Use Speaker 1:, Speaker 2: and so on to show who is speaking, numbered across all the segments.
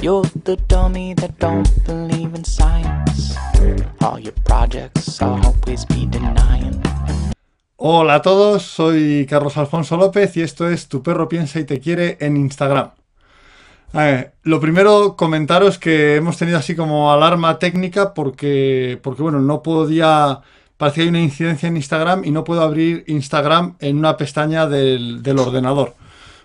Speaker 1: You're the dummy that don't believe in science. All your projects always be denying.
Speaker 2: Hola a todos, soy Carlos Alfonso López y esto es Tu perro piensa y te quiere en Instagram. Lo primero, comentaros que hemos tenido así como alarma técnica porque, porque bueno, no podía, parece que hay una incidencia en Instagram y no puedo abrir Instagram en una pestaña del, del ordenador.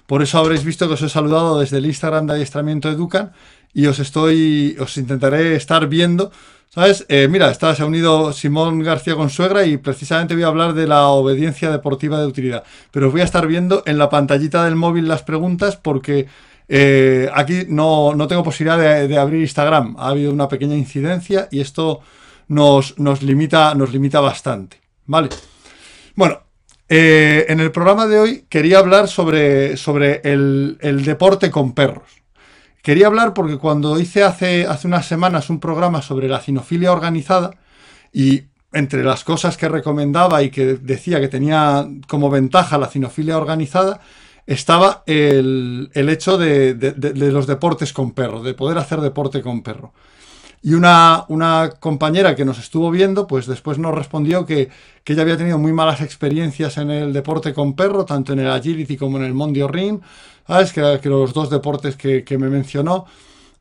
Speaker 2: Por eso habréis visto que os he saludado desde el Instagram de adiestramiento Educan y os estoy, os intentaré estar viendo. ¿Sabes? Eh, mira, está, se ha unido Simón García Consuegra y precisamente voy a hablar de la obediencia deportiva de utilidad. Pero os voy a estar viendo en la pantallita del móvil las preguntas porque eh, aquí no, no, tengo posibilidad de, de, abrir Instagram. Ha habido una pequeña incidencia y esto nos, nos, limita, nos limita bastante. ¿Vale? Bueno, eh, en el programa de hoy quería hablar sobre, sobre el, deporte con perros. Quería hablar porque cuando hice hace, hace unas semanas un programa sobre la cinofilia organizada y entre las cosas que recomendaba y que decía que tenía como ventaja la cinofilia organizada, estaba el, el hecho de, de, de, los deportes con perro, de poder hacer deporte con perro. Y una, una, compañera que nos estuvo viendo, pues después nos respondió que, que, ella había tenido muy malas experiencias en el deporte con perro, tanto en el agility como en el mondio ring, ¿sabes? Que, que los dos deportes que, que, me mencionó.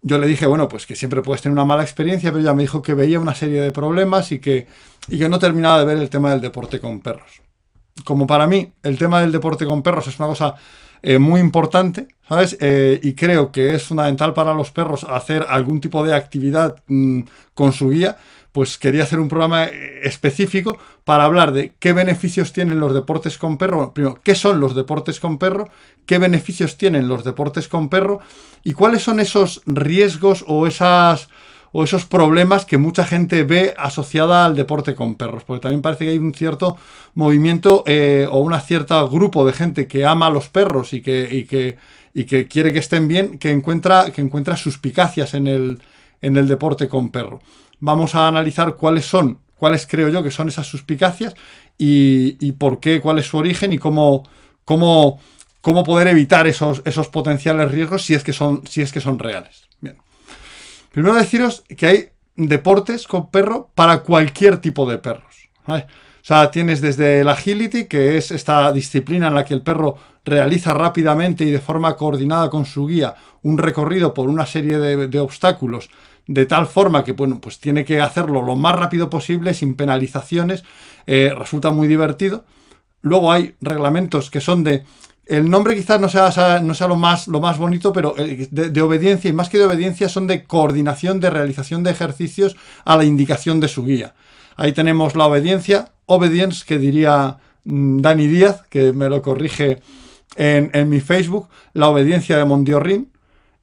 Speaker 2: Yo le dije, bueno, pues que siempre puedes tener una mala experiencia, pero ella me dijo que veía una serie de problemas y que, y que no terminaba de ver el tema del deporte con perros. Como para mí el tema del deporte con perros es una cosa eh, muy importante, ¿sabes? Eh, y creo que es fundamental para los perros hacer algún tipo de actividad mmm, con su guía, pues quería hacer un programa eh, específico para hablar de qué beneficios tienen los deportes con perro, primero, qué son los deportes con perro, qué beneficios tienen los deportes con perro y cuáles son esos riesgos o esas o esos problemas que mucha gente ve asociada al deporte con perros, porque también parece que hay un cierto movimiento eh, o un cierto grupo de gente que ama a los perros y que, y que, y que quiere que estén bien, que encuentra, que encuentra suspicacias en el, en el deporte con perro. Vamos a analizar cuáles son, cuáles creo yo que son esas suspicacias y, y por qué, cuál es su origen y cómo, cómo, cómo poder evitar esos, esos potenciales riesgos si es que son, si es que son reales. Bien. Primero deciros que hay deportes con perro para cualquier tipo de perros. O sea, tienes desde el agility, que es esta disciplina en la que el perro realiza rápidamente y de forma coordinada con su guía un recorrido por una serie de, de obstáculos, de tal forma que bueno, pues tiene que hacerlo lo más rápido posible, sin penalizaciones, eh, resulta muy divertido. Luego hay reglamentos que son de el nombre quizás no sea, no sea lo, más, lo más bonito, pero de, de, obediencia, y más que de obediencia, son de coordinación, de realización de ejercicios a la indicación de su guía. Ahí tenemos la obediencia, obedience, que diría Dani Díaz, que me lo corrige en, en mi Facebook, la obediencia de Mondiorrin,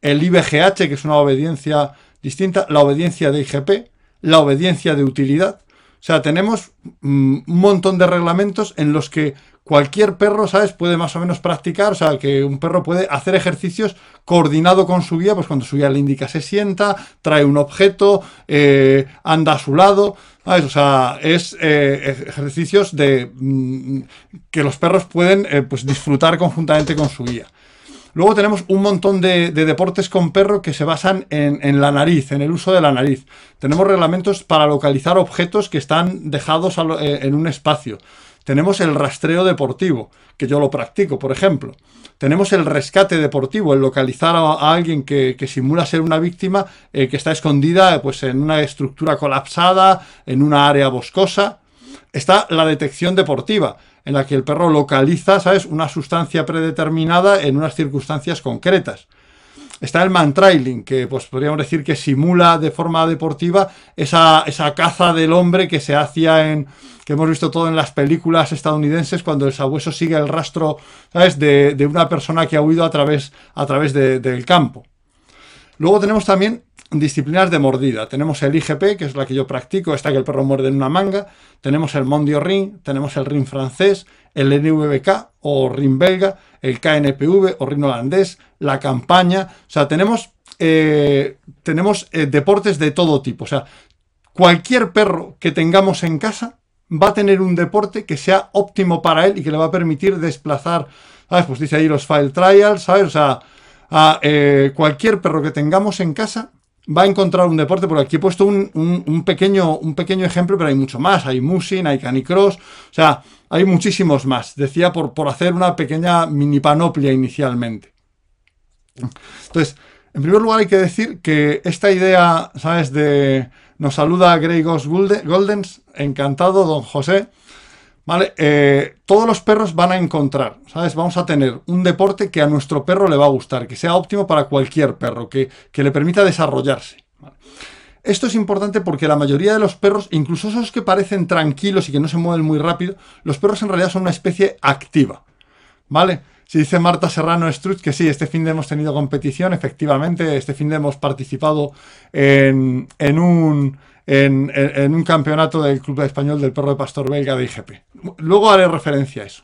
Speaker 2: el IBGH, que es una obediencia distinta, la obediencia de IGP, la obediencia de utilidad. O sea, tenemos un montón de reglamentos en los que cualquier perro, ¿sabes? Puede más o menos practicar, o sea, que un perro puede hacer ejercicios coordinado con su guía, pues cuando su guía le indica se sienta, trae un objeto, eh, anda a su lado, ¿sabes? O sea, es eh, ejercicios de mmm, que los perros pueden eh, pues disfrutar conjuntamente con su guía. Luego tenemos un montón de, de, deportes con perro que se basan en, la nariz, en el uso de la nariz. Tenemos reglamentos para localizar objetos que están dejados en un espacio. Tenemos el rastreo deportivo, que yo lo practico, por ejemplo. Tenemos el rescate deportivo, el localizar a, alguien que, que, simula ser una víctima eh, que está escondida pues, en una estructura colapsada, en una área boscosa. Está la detección deportiva, en la que el perro localiza, ¿sabes?, una sustancia predeterminada en unas circunstancias concretas. Está el mantrailing, que pues podríamos decir que simula de forma deportiva esa, esa caza del hombre que se hacía en, que hemos visto todo en las películas estadounidenses cuando el sabueso sigue el rastro, ¿sabes?, de, de una persona que ha huido a través, a través de, del campo. Luego tenemos también disciplinas de mordida. Tenemos el IGP, que es la que yo practico, esta que el perro muerde en una manga. Tenemos el Mondio Ring, tenemos el Ring francés, el NVK o Ring belga, el KNPV o Ring holandés, la campaña. O sea, tenemos, eh, tenemos eh, deportes de todo tipo. O sea, cualquier perro que tengamos en casa va a tener un deporte que sea óptimo para él y que le va a permitir desplazar, ¿sabes? Pues dice ahí los file trials, ¿sabes? O sea, a eh, cualquier perro que tengamos en casa va a encontrar un deporte, porque aquí he puesto un, pequeño, un pequeño ejemplo, pero hay mucho más. Hay Musin, hay Canicross, o sea, hay muchísimos más. Decía por, por hacer una pequeña mini panoplia inicialmente. Entonces, en primer lugar hay que decir que esta idea, ¿sabes? De nos saluda Grey Ghost Goldens, encantado, don José. ¿Vale? Eh, todos los perros van a encontrar, ¿sabes? Vamos a tener un deporte que a nuestro perro le va a gustar, que sea óptimo para cualquier perro, que, le permita desarrollarse. Esto es importante porque la mayoría de los perros, incluso esos que parecen tranquilos y que no se mueven muy rápido, los perros en realidad son una especie activa. ¿Vale? Si dice Marta Serrano Strutz que sí, este fin de hemos tenido competición, efectivamente, este fin de hemos participado en, un, en, un campeonato del Club Español del Perro de Pastor Belga de IGP. Luego haré referencia a eso.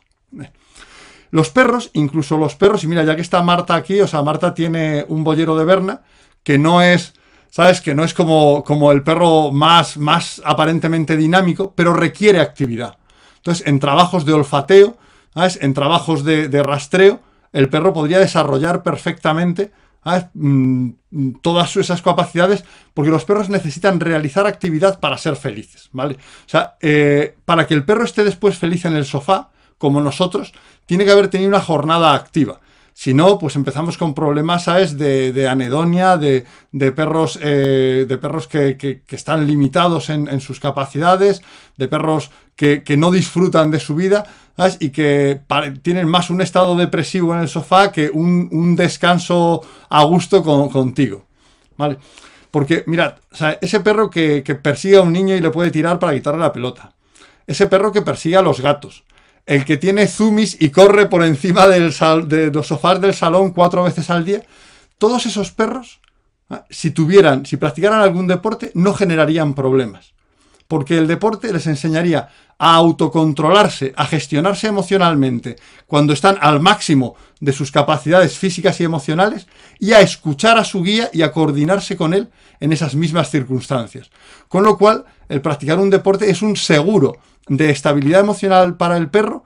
Speaker 2: Los perros, incluso los perros, y mira, ya que está Marta aquí, o sea, Marta tiene un bollero de Berna, que no es, ¿sabes? Que no es como, como el perro más, más aparentemente dinámico, pero requiere actividad. Entonces, en trabajos de olfateo, en trabajos de, rastreo, el perro podría desarrollar perfectamente mm, todas esas capacidades, porque los perros necesitan realizar actividad para ser felices, ¿vale? O sea, eh, para que el perro esté después feliz en el sofá, como nosotros, tiene que haber tenido una jornada activa. Si no, pues empezamos con problemas, ¿sabes? De, anedonia, de, perros, eh, de perros que, están limitados en, sus capacidades, de perros que, no disfrutan de su vida. Y que tienen más un estado depresivo en el sofá que un, descanso a gusto contigo, ¿vale? Porque, mirad, ese perro que, que persigue a un niño y le puede tirar para quitarle la pelota. Ese perro que persigue a los gatos el que tiene zoomies y corre por encima del de los sofás del salón cuatro veces al día, todos esos perros, ah, si tuvieran, si practicaran algún deporte, no generarían problemas. Porque el deporte les enseñaría a autocontrolarse, a gestionarse emocionalmente cuando están al máximo de sus capacidades físicas y emocionales y a escuchar a su guía y a coordinarse con él en esas mismas circunstancias. Con lo cual, el practicar un deporte es un seguro de estabilidad emocional para el perro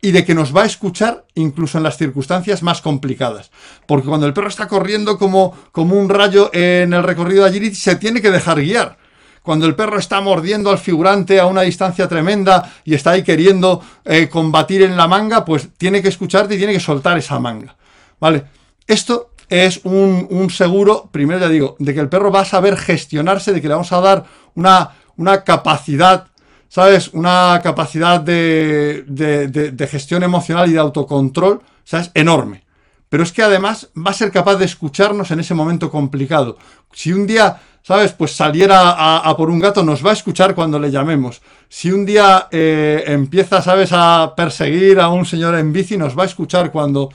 Speaker 2: y de que nos va a escuchar incluso en las circunstancias más complicadas. Porque cuando el perro está corriendo como, como un rayo en el recorrido de agility, se tiene que dejar guiar. Cuando el perro está mordiendo al figurante a una distancia tremenda y está ahí queriendo eh, combatir en la manga, pues tiene que escucharte y tiene que soltar esa manga. ¿Vale? Esto es un, un, seguro, primero ya digo, de que el perro va a saber gestionarse, de que le vamos a dar una, una capacidad ¿sabes? Una capacidad de, de, gestión emocional y de autocontrol, ¿sabes? Enorme. Pero es que además va a ser capaz de escucharnos en ese momento complicado. Si un día, ¿sabes? Pues saliera a, por un gato, nos va a escuchar cuando le llamemos. Si un día eh, empieza, ¿sabes? A perseguir a un señor en bici, nos va a escuchar cuando,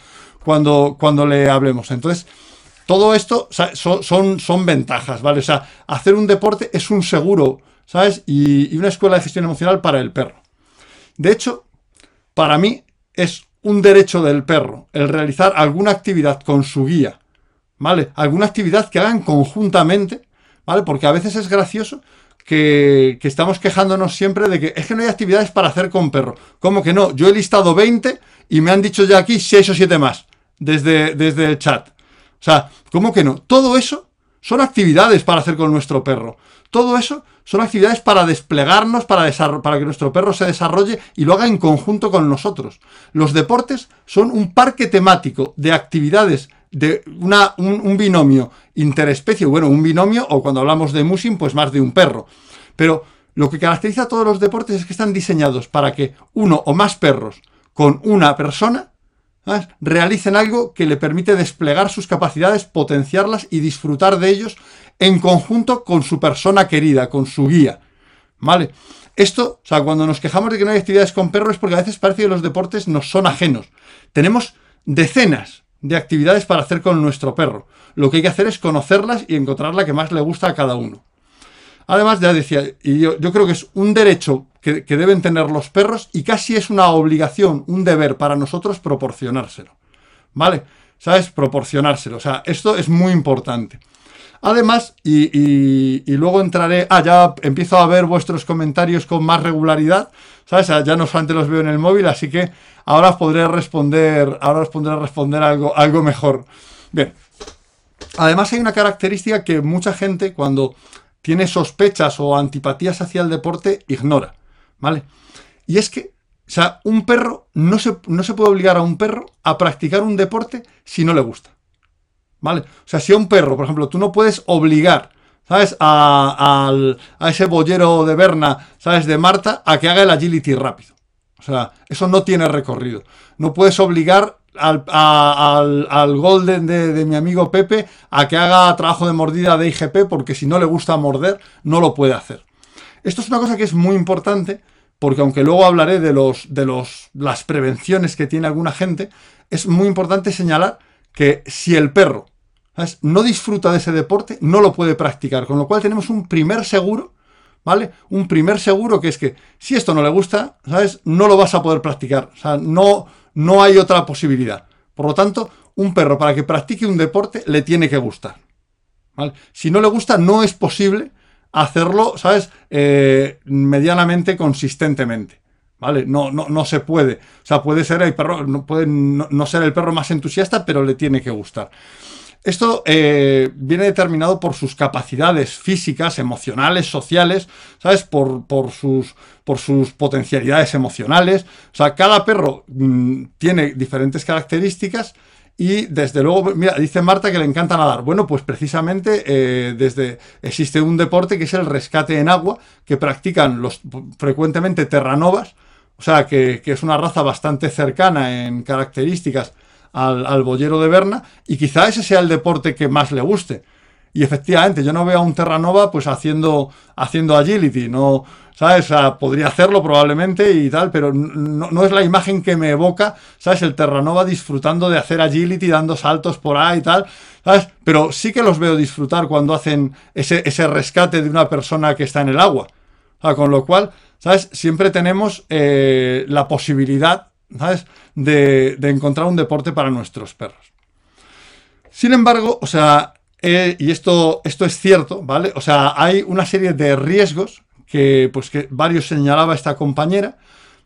Speaker 2: cuando, cuando le hablemos. Entonces, todo esto son, son, son ventajas, ¿vale? O sea, hacer un deporte es un seguro ¿sabes? Y, una escuela de gestión emocional para el perro. De hecho, para mí es un derecho del perro el realizar alguna actividad con su guía, ¿vale? Alguna actividad que hagan conjuntamente, ¿vale? Porque a veces es gracioso que, estamos quejándonos siempre de que es que no hay actividades para hacer con perro. ¿Cómo que no? Yo he listado 20 y me han dicho ya aquí 6 o 7 más desde, desde el chat. O sea, ¿cómo que no? Todo eso son actividades para hacer con nuestro perro. Todo eso son actividades para desplegarnos, para, que nuestro perro se desarrolle y lo haga en conjunto con nosotros. Los deportes son un parque temático de actividades de un, binomio interespecie, bueno, un binomio, o cuando hablamos de musing, pues más de un perro. Pero lo que caracteriza a todos los deportes es que están diseñados para que uno o más perros con una persona realicen algo que le permite desplegar sus capacidades, potenciarlas y disfrutar de ellos en conjunto con su persona querida, con su guía. ¿Vale? Esto, o sea, cuando nos quejamos de que no hay actividades con perros es porque a veces parece que los deportes nos son ajenos. Tenemos decenas de actividades para hacer con nuestro perro. Lo que hay que hacer es conocerlas y encontrar la que más le gusta a cada uno. Además, ya decía, y yo, yo creo que es un derecho que, deben tener los perros y casi es una obligación, un deber para nosotros proporcionárselo. ¿Vale? ¿Sabes? Proporcionárselo. O sea, esto es muy importante. Además, y, luego entraré. Ah, ya empiezo a ver vuestros comentarios con más regularidad. ¿Sabes? Ya no solamente los veo en el móvil, así que ahora os podré responder. Ahora os podré responder algo, algo mejor. Bien, además hay una característica que mucha gente cuando tiene sospechas o antipatías hacia el deporte ignora, ¿vale? Y es que, o sea, un perro, no se, no se puede obligar a un perro a practicar un deporte si no le gusta, ¿vale? O sea, si a un perro, por ejemplo, tú no puedes obligar ¿sabes? A, ese bollero de Berna, ¿sabes? De Marta, a que haga el agility rápido. O sea, eso no tiene recorrido. No puedes obligar al, al, Golden de, de, mi amigo Pepe a que haga trabajo de mordida de IGP porque si no le gusta morder, no lo puede hacer. Esto es una cosa que es muy importante porque aunque luego hablaré de, los, de los, las prevenciones que tiene alguna gente, es muy importante señalar que si el perro no disfruta de ese deporte, no lo puede practicar. Con lo cual tenemos un primer seguro, ¿vale? Un primer seguro que es que si esto no le gusta, ¿sabes? No lo vas a poder practicar. O sea, no, no hay otra posibilidad. Por lo tanto, un perro para que practique un deporte le tiene que gustar. ¿vale? Si no le gusta, no es posible hacerlo, ¿sabes? Eh, medianamente consistentemente. ¿Vale? No, no, no se puede. O sea, puede ser el perro, no puede no ser el perro más entusiasta, pero le tiene que gustar. Esto eh, viene determinado por sus capacidades físicas, emocionales, sociales, ¿sabes? Por, sus, por sus potencialidades emocionales. O sea, cada perro mm, tiene diferentes características. Y desde luego, mira, dice Marta que le encanta nadar. Bueno, pues precisamente eh, desde existe un deporte que es el rescate en agua, que practican los frecuentemente terranovas, o sea, que, que es una raza bastante cercana en características al, bollero de Berna y quizá ese sea el deporte que más le guste. Y efectivamente, yo no veo a un Terranova pues haciendo, haciendo agility, no, ¿sabes? podría hacerlo probablemente y tal, pero no, es la imagen que me evoca, ¿sabes? El Terranova disfrutando de hacer agility, dando saltos por ahí y tal, ¿sabes? Pero sí que los veo disfrutar cuando hacen ese, ese rescate de una persona que está en el agua. con lo cual, ¿sabes? Siempre tenemos eh, la posibilidad ¿sabes? De, encontrar un deporte para nuestros perros. Sin embargo, o sea, y esto, esto es cierto, ¿vale? O sea, hay una serie de riesgos que, pues, que varios señalaba esta compañera,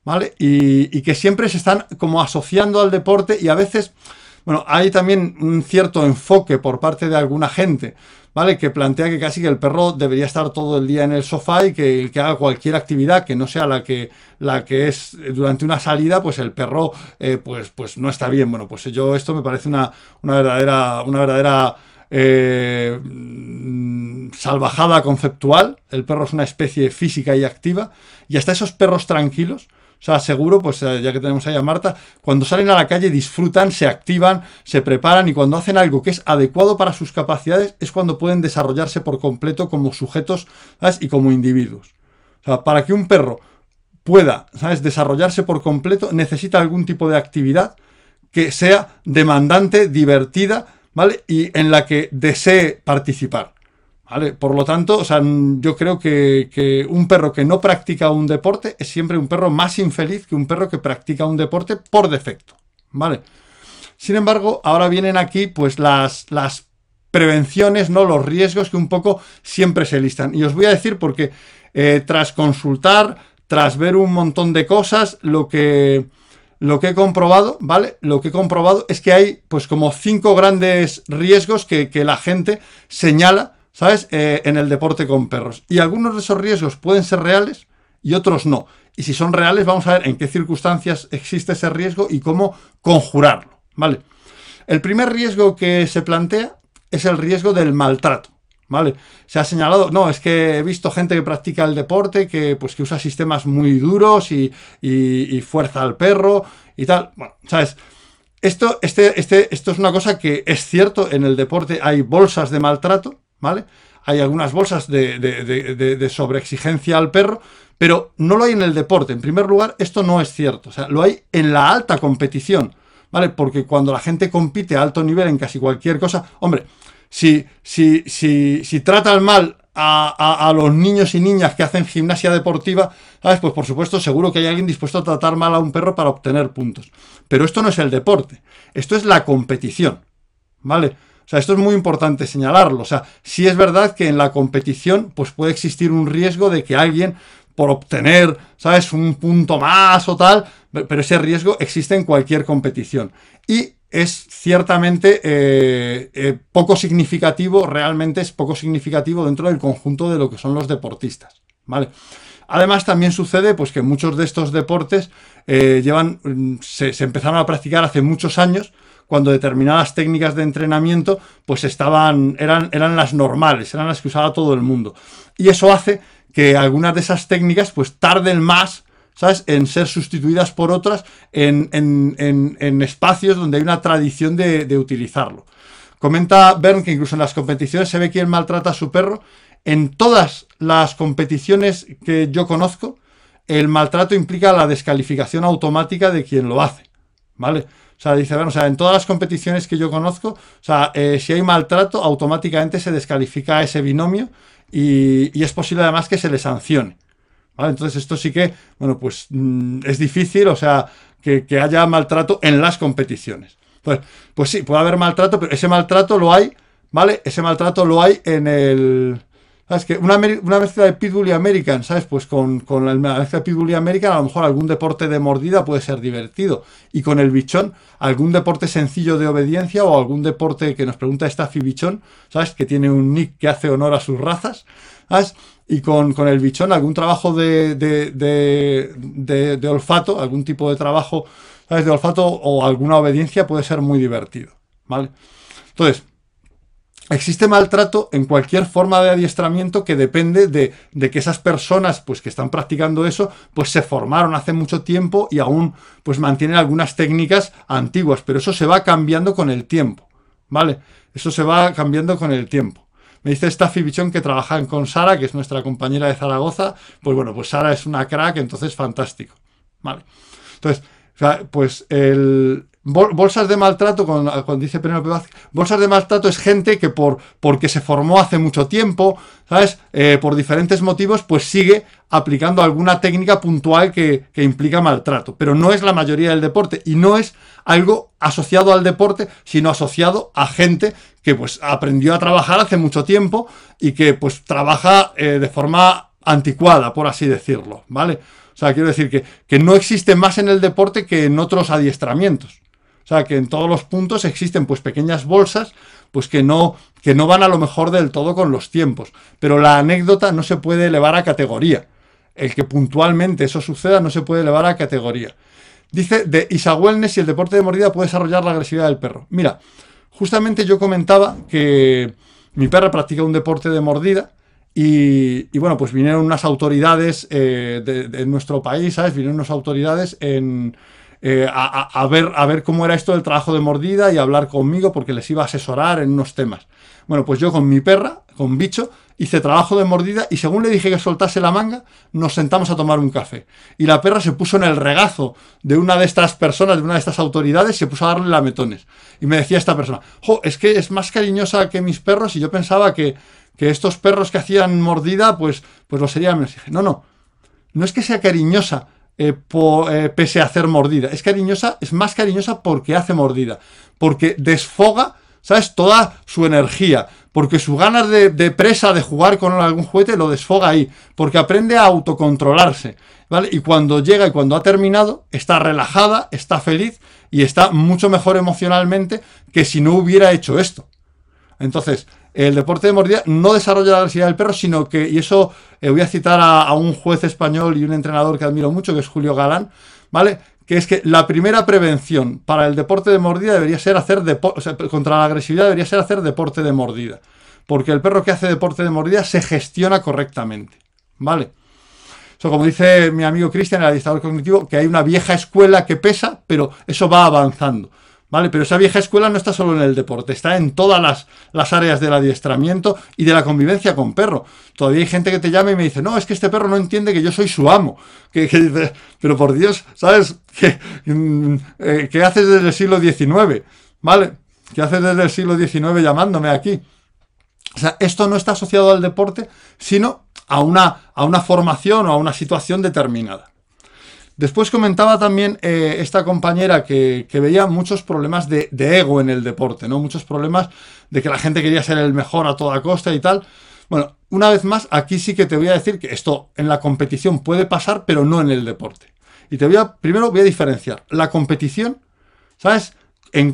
Speaker 2: ¿vale? Y, y que siempre se están como asociando al deporte y a veces, bueno, hay también un cierto enfoque por parte de alguna gente, ¿vale? Que plantea que casi que el perro debería estar todo el día en el sofá y que, que haga cualquier actividad que no sea la que, la que es durante una salida, pues el perro eh, pues, pues no está bien. Bueno, pues yo esto me parece una, una verdadera, una verdadera eh, mm, salvajada conceptual. El perro es una especie física y activa. Y hasta esos perros tranquilos o sea, seguro, pues eh, ya que tenemos ahí a Marta, cuando salen a la calle disfrutan, se activan, se preparan y cuando hacen algo que es adecuado para sus capacidades es cuando pueden desarrollarse por completo como sujetos y como individuos. O sea, para que un perro pueda ¿sabes? desarrollarse por completo necesita algún tipo de actividad que sea demandante, divertida, ¿vale? Y en la que desee participar. Por lo tanto, o sea, yo creo que, un perro que no practica un deporte es siempre un perro más infeliz que un perro que practica un deporte por defecto. ¿Vale? Sin embargo, ahora vienen aquí pues las, prevenciones, ¿no? Los riesgos que un poco siempre se listan. Y os voy a decir porque eh, tras consultar, tras ver un montón de cosas, lo que, he comprobado, ¿vale? Lo que he comprobado es que hay pues como cinco grandes riesgos que la gente señala ¿sabes? Eh, en el deporte con perros. Y algunos de esos riesgos pueden ser reales y otros no. Y si son reales, vamos a ver en qué circunstancias existe ese riesgo y cómo conjurarlo, ¿vale? El primer riesgo que se plantea es el riesgo del maltrato. ¿Vale? Se ha señalado, no, es que he visto gente que practica el deporte, que pues que usa sistemas muy duros y, y, fuerza al perro y tal. Bueno, ¿sabes? Esto, este, este, esto es una cosa que es cierto, en el deporte hay bolsas de maltrato, ¿vale? Hay algunas bolsas de, sobreexigencia al perro, pero no lo hay en el deporte. En primer lugar, esto no es cierto. O sea, lo hay en la alta competición, ¿vale? Porque cuando la gente compite a alto nivel en casi cualquier cosa, hombre, si, si, si, si tratan mal a, a, los niños y niñas que hacen gimnasia deportiva, ¿sabes? Pues por supuesto, seguro que hay alguien dispuesto a tratar mal a un perro para obtener puntos. Pero esto no es el deporte, esto es la competición, ¿vale? O sea, esto es muy importante señalarlo. O sea, sí es verdad que en la competición pues puede existir un riesgo de que alguien por obtener, ¿sabes?, un punto más o tal, pero ese riesgo existe en cualquier competición. Y es ciertamente eh, eh, poco significativo, realmente es poco significativo dentro del conjunto de lo que son los deportistas, ¿vale? Además, también sucede pues, que muchos de estos deportes eh, llevan, mm, se, empezaron a practicar hace muchos años, cuando determinadas técnicas de entrenamiento pues estaban, eran, eran las normales, eran las que usaba todo el mundo. Y eso hace que algunas de esas técnicas pues tarden más ¿sabes? En ser sustituidas por otras en, espacios donde hay una tradición de, utilizarlo. Comenta Bern que incluso en las competiciones se ve quién maltrata a su perro. En todas las competiciones que yo conozco, el maltrato implica la descalificación automática de quien lo hace. ¿Vale? O sea, dice, bueno, o sea, en todas las competiciones que yo conozco, o sea, eh, si hay maltrato, automáticamente se descalifica ese binomio y, y, es posible además que se le sancione. Entonces esto sí que, bueno, pues mm, es difícil, o sea, que, haya maltrato en las competiciones. Pues, pues sí, puede haber maltrato, pero ese maltrato lo hay, ¿vale? Ese maltrato lo hay en el... ¿Sabes? Que una, una mezcla de Pitbull y American, ¿sabes? Pues con, con la mezcla de Pitbull y American, a lo mejor algún deporte de mordida puede ser divertido. Y con el bichón, algún deporte sencillo de obediencia o algún deporte que nos pregunta Staffy Bichón, ¿sabes? Que tiene un nick que hace honor a sus razas, ¿sabes? y con, el bichón algún trabajo de, de, olfato, algún tipo de trabajo ¿sabes? de olfato o alguna obediencia puede ser muy divertido. ¿vale? Entonces, existe maltrato en cualquier forma de adiestramiento que depende de, que esas personas pues, que están practicando eso pues se formaron hace mucho tiempo y aún pues mantienen algunas técnicas antiguas, pero eso se va cambiando con el tiempo. ¿Vale? Eso se va cambiando con el tiempo. Me dice Staffy Bichón que trabajan con Sara, que es nuestra compañera de Zaragoza. Pues bueno, pues Sara es una crack, entonces fantástico. Vale. Entonces, pues el, bolsas de maltrato, cuando, dice Penélope Vázquez, bolsas de maltrato es gente que por, porque se formó hace mucho tiempo, ¿sabes? Eh, por diferentes motivos, pues sigue aplicando alguna técnica puntual que, que, implica maltrato. Pero no es la mayoría del deporte y no es algo asociado al deporte, sino asociado a gente que pues aprendió a trabajar hace mucho tiempo y que pues trabaja eh, de forma anticuada, por así decirlo, ¿vale? O sea, quiero decir que, que no existe más en el deporte que en otros adiestramientos. O sea, que en todos los puntos existen pues pequeñas bolsas pues que no, que no van a lo mejor del todo con los tiempos. Pero la anécdota no se puede elevar a categoría. El que puntualmente eso suceda no se puede elevar a categoría. Dice de Isa Wellness si el deporte de mordida puede desarrollar la agresividad del perro. Mira, justamente yo comentaba que mi perra practica un deporte de mordida y, bueno, pues vinieron unas autoridades eh, de, de, nuestro país, ¿sabes? Vinieron unas autoridades en, eh, a, ver, a ver cómo era esto del trabajo de mordida y hablar conmigo porque les iba a asesorar en unos temas. Bueno, pues yo con mi perra, con bicho, hice trabajo de mordida y según le dije que soltase la manga, nos sentamos a tomar un café. Y la perra se puso en el regazo de una de estas personas, de una de estas autoridades, se puso a darle lametones. Y me decía esta persona, jo, es que es más cariñosa que mis perros y yo pensaba que, que estos perros que hacían mordida, pues, pues lo serían. dije, no, no, no es que sea cariñosa, eh, eh, pese a hacer mordida. Es cariñosa, es más cariñosa porque hace mordida, porque desfoga, ¿sabes? Toda su energía, porque su ganas de, presa, de jugar con algún juguete, lo desfoga ahí, porque aprende a autocontrolarse, ¿vale? Y cuando llega y cuando ha terminado, está relajada, está feliz y está mucho mejor emocionalmente que si no hubiera hecho esto. Entonces, el deporte de mordida no desarrolla la agresividad del perro, sino que, y eso eh, voy a citar a, un juez español y un entrenador que admiro mucho, que es Julio Galán, ¿vale? Que es que la primera prevención para el deporte de mordida debería ser hacer deporte, o sea, contra la agresividad debería ser hacer deporte de mordida. Porque el perro que hace deporte de mordida se gestiona correctamente, ¿vale? Como dice mi amigo Cristian, el adiestrador cognitivo, que hay una vieja escuela que pesa, pero eso va avanzando. ¿Vale? Pero esa vieja escuela no está solo en el deporte, está en todas las, áreas del adiestramiento y de la convivencia con perro. Todavía hay gente que te llama y me dice, no, es que este perro no entiende que yo soy su amo. Que, pero por Dios, ¿sabes? ¿Qué, mm, eh, ¿Qué haces desde el siglo XIX? ¿Vale? ¿Qué haces desde el siglo XIX llamándome aquí? O sea, esto no está asociado al deporte, sino a una, a una formación o a una situación determinada. Después comentaba también eh, esta compañera que, veía muchos problemas de, ego en el deporte, ¿no? Muchos problemas de que la gente quería ser el mejor a toda costa y tal. Bueno, una vez más, aquí sí que te voy a decir que esto en la competición puede pasar, pero no en el deporte. Y te voy a, primero voy a diferenciar la competición, ¿sabes?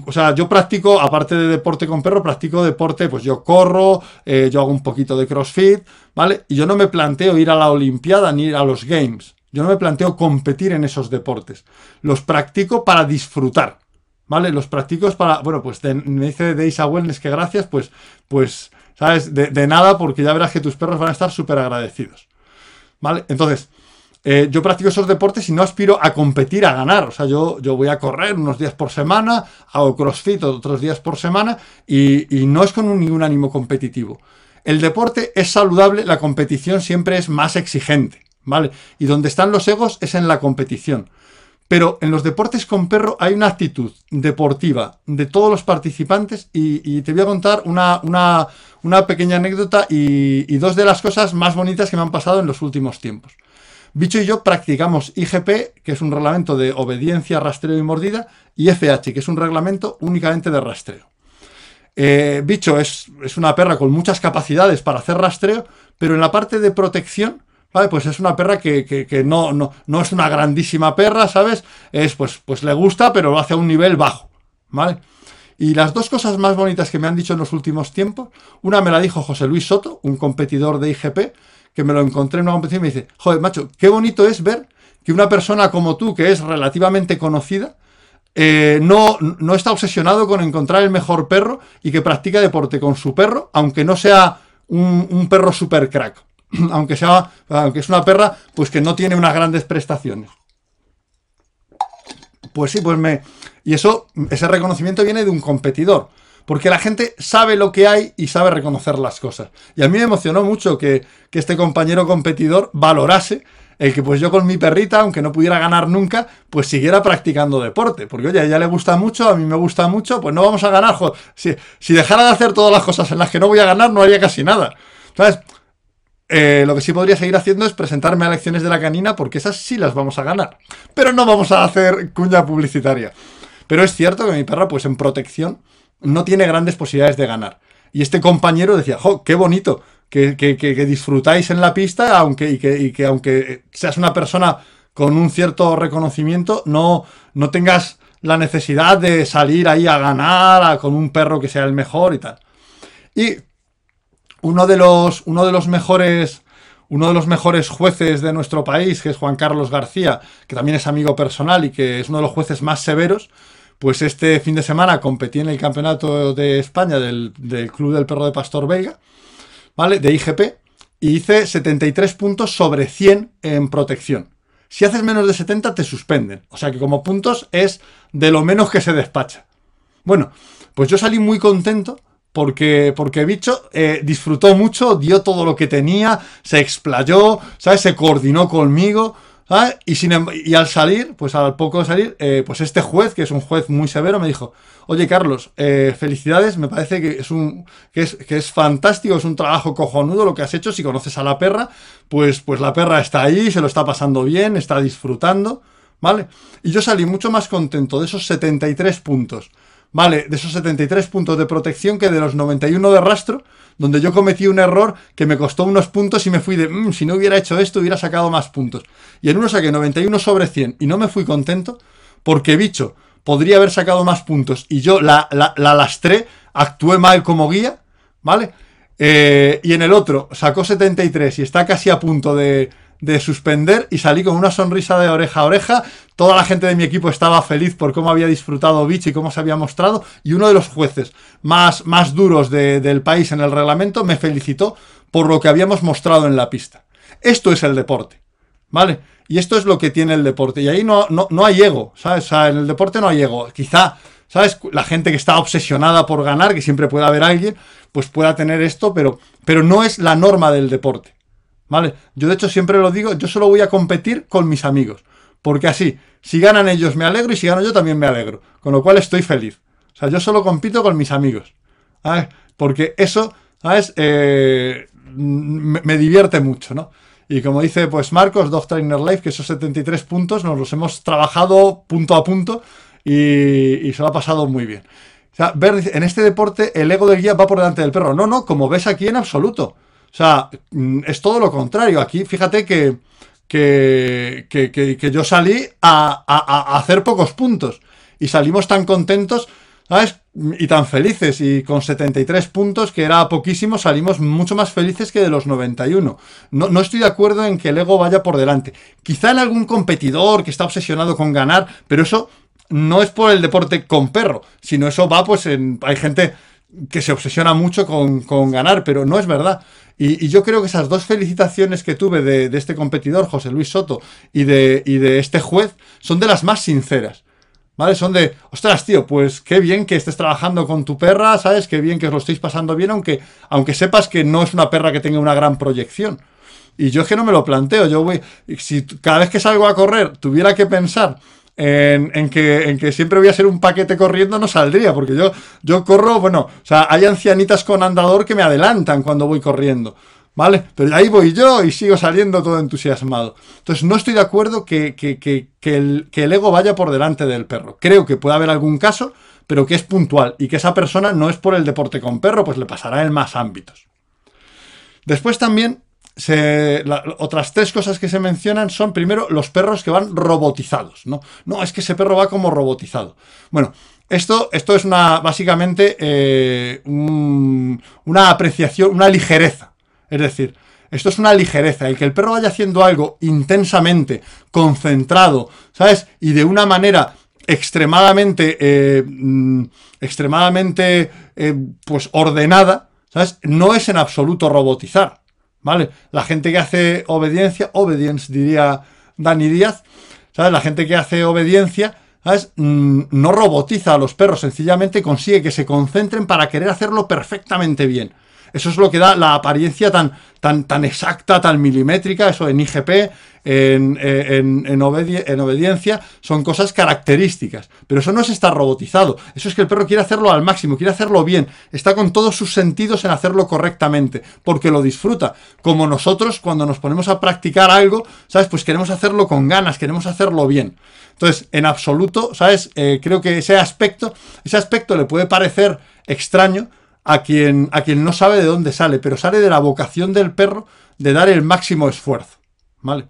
Speaker 2: o sea, yo practico, aparte de deporte con perro, practico deporte, pues yo corro, eh, yo hago un poquito de CrossFit, ¿vale? Y yo no me planteo ir a la Olimpiada ni ir a los Games. Yo no me planteo competir en esos deportes. Los practico para disfrutar, ¿vale? Los practico para, bueno, pues me dice Deisa Wellness que gracias, pues, pues, ¿sabes? De, de nada, porque ya verás que tus perros van a estar súper agradecidos, ¿vale? Entonces, eh, yo practico esos deportes y no aspiro a competir, a ganar. O sea, yo, yo voy a correr unos días por semana, hago crossfit otros días por semana y, no es con ningún ánimo competitivo. El deporte es saludable, la competición siempre es más exigente, ¿vale? Y donde están los egos es en la competición. Pero en los deportes con perro hay una actitud deportiva de todos los participantes y, te voy a contar una, pequeña anécdota y dos de las cosas más bonitas que me han pasado en los últimos tiempos. Bicho y yo practicamos IGP, que es un reglamento de obediencia, rastreo y mordida, y FH, que es un reglamento únicamente de rastreo. Eh, Bicho es, una perra con muchas capacidades para hacer rastreo, pero en la parte de protección, ¿vale? Pues es una perra que, no, no, es una grandísima perra, ¿sabes? Es, pues, pues le gusta, pero lo hace a un nivel bajo, ¿vale? Y las dos cosas más bonitas que me han dicho en los últimos tiempos, una me la dijo José Luis Soto, un competidor de IGP, que me lo encontré en una competición y me dice, joder, macho, qué bonito es ver que una persona como tú, que es relativamente conocida, eh, no, no está obsesionado con encontrar el mejor perro y que practica deporte con su perro, aunque no sea un, perro super crack. aunque sea, aunque es una perra, pues que no tiene unas grandes prestaciones. Pues sí, pues me. Y eso, ese reconocimiento viene de un competidor porque la gente sabe lo que hay y sabe reconocer las cosas. Y a mí me emocionó mucho que, este compañero competidor valorase el que pues yo con mi perrita, aunque no pudiera ganar nunca, pues siguiera practicando deporte. Porque oye, a ella le gusta mucho, a mí me gusta mucho, pues no vamos a ganar. Si, si dejara de hacer todas las cosas en las que no voy a ganar, no haría casi nada. ¿Sabes? Eh, lo que sí podría seguir haciendo es presentarme a lecciones de la canina, porque esas sí las vamos a ganar. Pero no vamos a hacer cuña publicitaria. Pero es cierto que mi perra, pues en protección, no tiene grandes posibilidades de ganar. Y este compañero decía, ¡jo, qué bonito! Que, disfrutáis en la pista, aunque, y que, aunque seas una persona con un cierto reconocimiento, no, no tengas la necesidad de salir ahí a ganar con un perro que sea el mejor y tal. Y uno de los, uno de los mejores uno de los mejores jueces de nuestro país, que es Juan Carlos García, que también es amigo personal y que es uno de los jueces más severos, pues este fin de semana competí en el campeonato de España del, Club del Perro de Pastor Veiga, ¿vale? De IGP, y hice 73 puntos sobre 100 en protección. Si haces menos de 70 te suspenden. O sea que como puntos es de lo menos que se despacha. Bueno, pues yo salí muy contento porque, porque Bicho eh, disfrutó mucho, dio todo lo que tenía, se explayó, ¿sabes? Se coordinó conmigo. Y, sin, em, y al salir, pues al poco de salir, eh, pues este juez, que es un juez muy severo, me dijo, oye Carlos, eh, felicidades, me parece que es, un, que es, que, es, fantástico, es un trabajo cojonudo lo que has hecho, si conoces a la perra, pues, pues la perra está ahí, se lo está pasando bien, está disfrutando, ¿vale? Y yo salí mucho más contento de esos 73 puntos, ¿vale? De esos 73 puntos de protección que de los 91 de rastro, donde yo cometí un error que me costó unos puntos y me fui de, mm, si no hubiera hecho esto, hubiera sacado más puntos. Y en uno saqué 91 sobre 100 y no me fui contento porque, bicho, podría haber sacado más puntos y yo la, la, lastré, actué mal como guía, ¿vale? Eh, y en el otro sacó 73 y está casi a punto de, de suspender y salí con una sonrisa de oreja a oreja. Toda la gente de mi equipo estaba feliz por cómo había disfrutado Beach y cómo se había mostrado. Y uno de los jueces más, más duros del país en el reglamento me felicitó por lo que habíamos mostrado en la pista. Esto es el deporte, ¿vale? Y esto es lo que tiene el deporte. Y ahí no, no, hay ego, ¿sabes? En el deporte no hay ego. Quizá, ¿sabes? La gente que está obsesionada por ganar, que siempre puede haber alguien, pues pueda tener esto, pero, pero no es la norma del deporte. ¿Vale? Yo de hecho siempre lo digo, yo solo voy a competir con mis amigos. Porque así, si ganan ellos me alegro y si gano yo también me alegro. Con lo cual estoy feliz. O sea, yo solo compito con mis amigos. Porque eso. Eh, me, divierte mucho, ¿no? Y como dice pues Marcos, Dog Trainer Life, que esos 73 puntos nos los hemos trabajado punto a punto y, y se lo ha pasado muy bien. O sea, ver, en este deporte el ego del guía va por delante del perro. No, no, como ves aquí en absoluto. O sea, mm, es todo lo contrario. Aquí, fíjate que, que, yo salí a, hacer pocos puntos. Y salimos tan contentos ¿sabes? Y tan felices, y con 73 puntos, que era poquísimo, salimos mucho más felices que de los 91. No, no estoy de acuerdo en que el ego vaya por delante. Quizá en algún competidor que está obsesionado con ganar, pero eso no es por el deporte con perro, sino eso va, pues, en. Hay gente que se obsesiona mucho con, ganar, pero no es verdad. Y, yo creo que esas dos felicitaciones que tuve de, este competidor, José Luis Soto, y de, y de este juez, son de las más sinceras. ¿Vale? Son de, ostras, tío, pues qué bien que estés trabajando con tu perra, ¿sabes? Qué bien que os lo estéis pasando bien, aunque, aunque sepas que no es una perra que tenga una gran proyección. Y yo es que no me lo planteo. Yo voy, si cada vez que salgo a correr tuviera que pensar en, que, en que siempre voy a ser un paquete corriendo, no saldría, porque yo, yo corro, bueno, o sea, hay ancianitas con andador que me adelantan cuando voy corriendo. ¿Vale? Pero ahí voy yo y sigo saliendo todo entusiasmado. Entonces no estoy de acuerdo que, el, que el ego vaya por delante del perro. Creo que puede haber algún caso, pero que es puntual y que esa persona no es por el deporte con perro, pues le pasará en más ámbitos. Después también otras tres cosas que se mencionan son, primero, los perros que van robotizados. No, no es que ese perro va como robotizado. Bueno, esto, esto es una, básicamente eh, una apreciación, una ligereza. Es decir, esto es una ligereza. El que el perro vaya haciendo algo intensamente, concentrado, ¿sabes? Y de una manera extremadamente, eh, mm, extremadamente, eh, pues ordenada, ¿sabes? No es en absoluto robotizar. ¿Vale? La gente que hace obediencia, obedience diría Dani Díaz, ¿sabes? La gente que hace obediencia. Mm, no robotiza a los perros, sencillamente consigue que se concentren para querer hacerlo perfectamente bien. Eso es lo que da la apariencia tan, tan, tan exacta, tan milimétrica, eso en IGP, en, en, obediencia, son cosas características. Pero eso no es estar robotizado, eso es que el perro quiere hacerlo al máximo, quiere hacerlo bien, está con todos sus sentidos en hacerlo correctamente, porque lo disfruta. Como nosotros cuando nos ponemos a practicar algo, ¿sabes? Pues queremos hacerlo con ganas, queremos hacerlo bien. Entonces, en absoluto, ¿sabes? Eh, creo que ese aspecto, ese aspecto le puede parecer extraño, a quien, a quien no sabe de dónde sale, pero sale de la vocación del perro de dar el máximo esfuerzo. ¿Vale?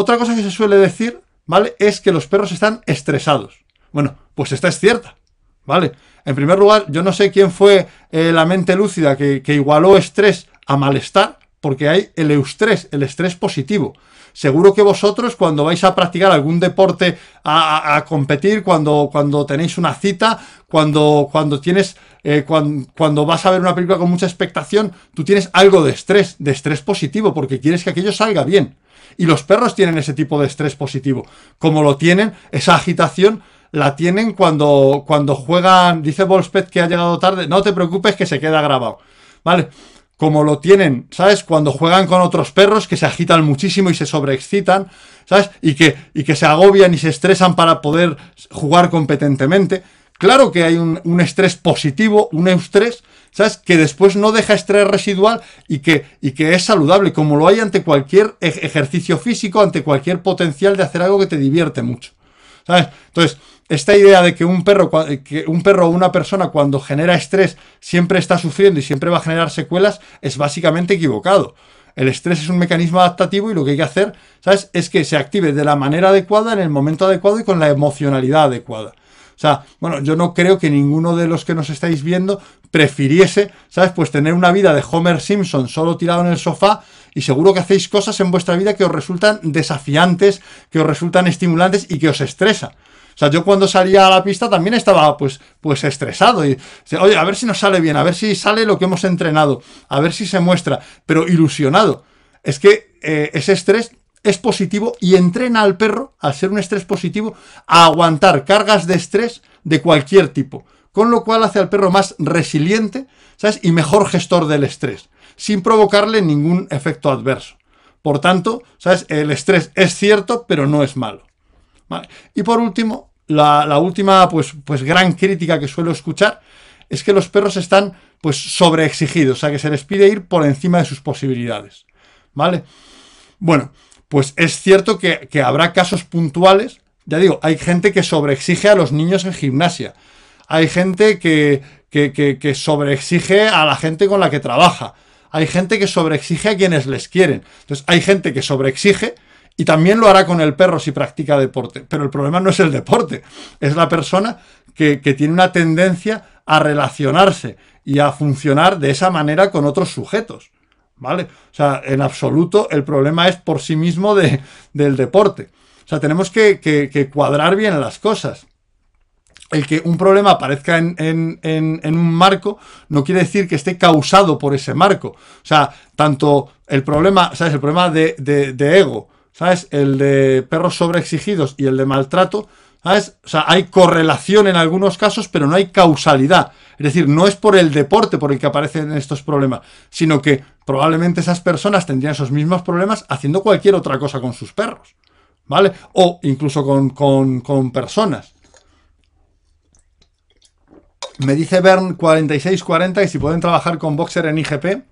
Speaker 2: Otra cosa que se suele decir, ¿vale? Es que los perros están estresados. Bueno, pues esta es cierta, ¿vale? En primer lugar, yo no sé quién fue eh, la mente lúcida que, igualó estrés a malestar, porque hay el eustrés, el estrés positivo. Seguro que vosotros cuando vais a practicar algún deporte a, competir, cuando, cuando tenéis una cita, cuando, cuando tienes, eh, cuando, vas a ver una película con mucha expectación, tú tienes algo de estrés, de estrés positivo, porque quieres que aquello salga bien. Y los perros tienen ese tipo de estrés positivo. Como lo tienen, esa agitación la tienen cuando, cuando juegan, dice Volspet que ha llegado tarde, no te preocupes que se queda grabado. ¿Vale? como lo tienen, ¿sabes? Cuando juegan con otros perros que se agitan muchísimo y se sobreexcitan, ¿sabes? Y que, y que se agobian y se estresan para poder jugar competentemente. Claro que hay un, estrés positivo, un eustrés, ¿sabes? Que después no deja estrés residual y que, y que es saludable, como lo hay ante cualquier ejercicio físico, ante cualquier potencial de hacer algo que te divierte mucho. ¿Sabes? Entonces, esta idea de que un perro, que un perro o una persona cuando genera estrés siempre está sufriendo y siempre va a generar secuelas es básicamente equivocado. El estrés es un mecanismo adaptativo y lo que hay que hacer, ¿sabes? Es que se active de la manera adecuada, en el momento adecuado y con la emocionalidad adecuada. O sea, bueno, yo no creo que ninguno de los que nos estáis viendo prefiriese, ¿sabes? Pues tener una vida de Homer Simpson solo tirado en el sofá y seguro que hacéis cosas en vuestra vida que os resultan desafiantes, que os resultan estimulantes y que os estresa. O sea, yo cuando salía a la pista también estaba pues, pues estresado. Y, oye, a ver si nos sale bien, a ver si sale lo que hemos entrenado, a ver si se muestra, pero ilusionado. Es que eh, ese estrés es positivo y entrena al perro, al ser un estrés positivo, a aguantar cargas de estrés de cualquier tipo. Con lo cual hace al perro más resiliente, ¿sabes? Y mejor gestor del estrés, sin provocarle ningún efecto adverso. Por tanto, ¿sabes? El estrés es cierto, pero no es malo. Y por último, la, última pues, pues gran crítica que suelo escuchar es que los perros están pues sobreexigidos, o sea que se les pide ir por encima de sus posibilidades. ¿Vale? Bueno, pues es cierto que, habrá casos puntuales. Ya digo, hay gente que sobreexige a los niños en gimnasia. Hay gente que, que, que, sobreexige a la gente con la que trabaja. Hay gente que sobreexige a quienes les quieren. Entonces, hay gente que sobreexige y también lo hará con el perro si practica deporte. Pero el problema no es el deporte, es la persona que, que tiene una tendencia a relacionarse y a funcionar de esa manera con otros sujetos. ¿Vale? O sea, en absoluto el problema es por sí mismo de, del deporte. O sea, tenemos que, que, cuadrar bien las cosas. El que un problema aparezca en, en, en, en, un marco no quiere decir que esté causado por ese marco. O sea, tanto el problema, ¿sabes? El problema de, de, de ego, ¿sabes? El de perros sobreexigidos y el de maltrato, ¿sabes? O sea, hay correlación en algunos casos, pero no hay causalidad. Es decir, no es por el deporte por el que aparecen estos problemas, sino que probablemente esas personas tendrían esos mismos problemas haciendo cualquier otra cosa con sus perros, ¿vale? O incluso con, personas. Me dice Bern4640 que si pueden trabajar con Boxer en IGP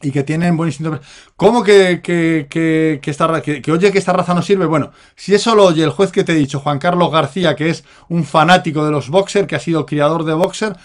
Speaker 2: y que tienen buen instinto. ¿Cómo que, que, que, que esta, que, oye que esta raza no sirve? Bueno, si eso lo oye el juez que te he dicho, Juan Carlos García, que es un fanático de los Boxer, que ha sido criador de Boxer,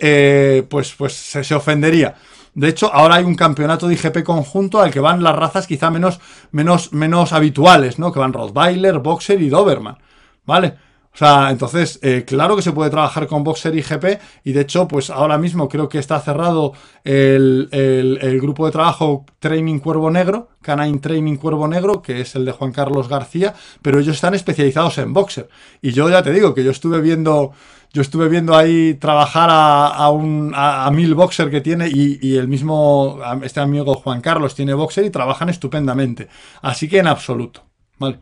Speaker 2: eh, pues, pues se, se, ofendería. De hecho, ahora hay un campeonato de IGP conjunto al que van las razas quizá menos, menos, menos habituales, ¿no? Que van Rottweiler, Boxer y Doberman, ¿vale? O sea, entonces, eh, claro que se puede trabajar con Boxer y GP y de hecho, pues ahora mismo creo que está cerrado el, grupo de trabajo Training Cuervo Negro, Canine Training Cuervo Negro, que es el de Juan Carlos García, pero ellos están especializados en Boxer. Y yo ya te digo que yo estuve viendo yo estuve viendo ahí trabajar a, un a, mil boxer que tiene y, y, el mismo este amigo Juan Carlos tiene boxer y trabajan estupendamente así que en absoluto vale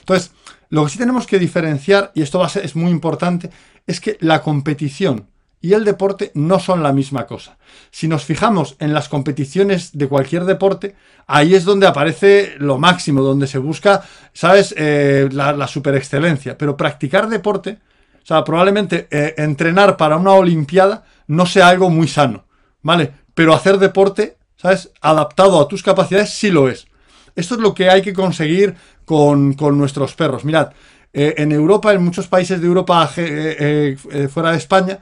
Speaker 2: entonces lo que sí tenemos que diferenciar y esto es muy importante es que la competición y el deporte no son la misma cosa. Si nos fijamos en las competiciones de cualquier deporte, ahí es donde aparece lo máximo, donde se busca, ¿sabes?, eh, la, la super excelencia. Pero practicar deporte, o sea, probablemente eh, entrenar para una Olimpiada no sea algo muy sano, ¿vale? Pero hacer deporte, ¿sabes? Adaptado a tus capacidades sí lo es. Esto es lo que hay que conseguir con, con nuestros perros. Mirad, eh, en Europa, en muchos países de Europa eh, eh, fuera de España,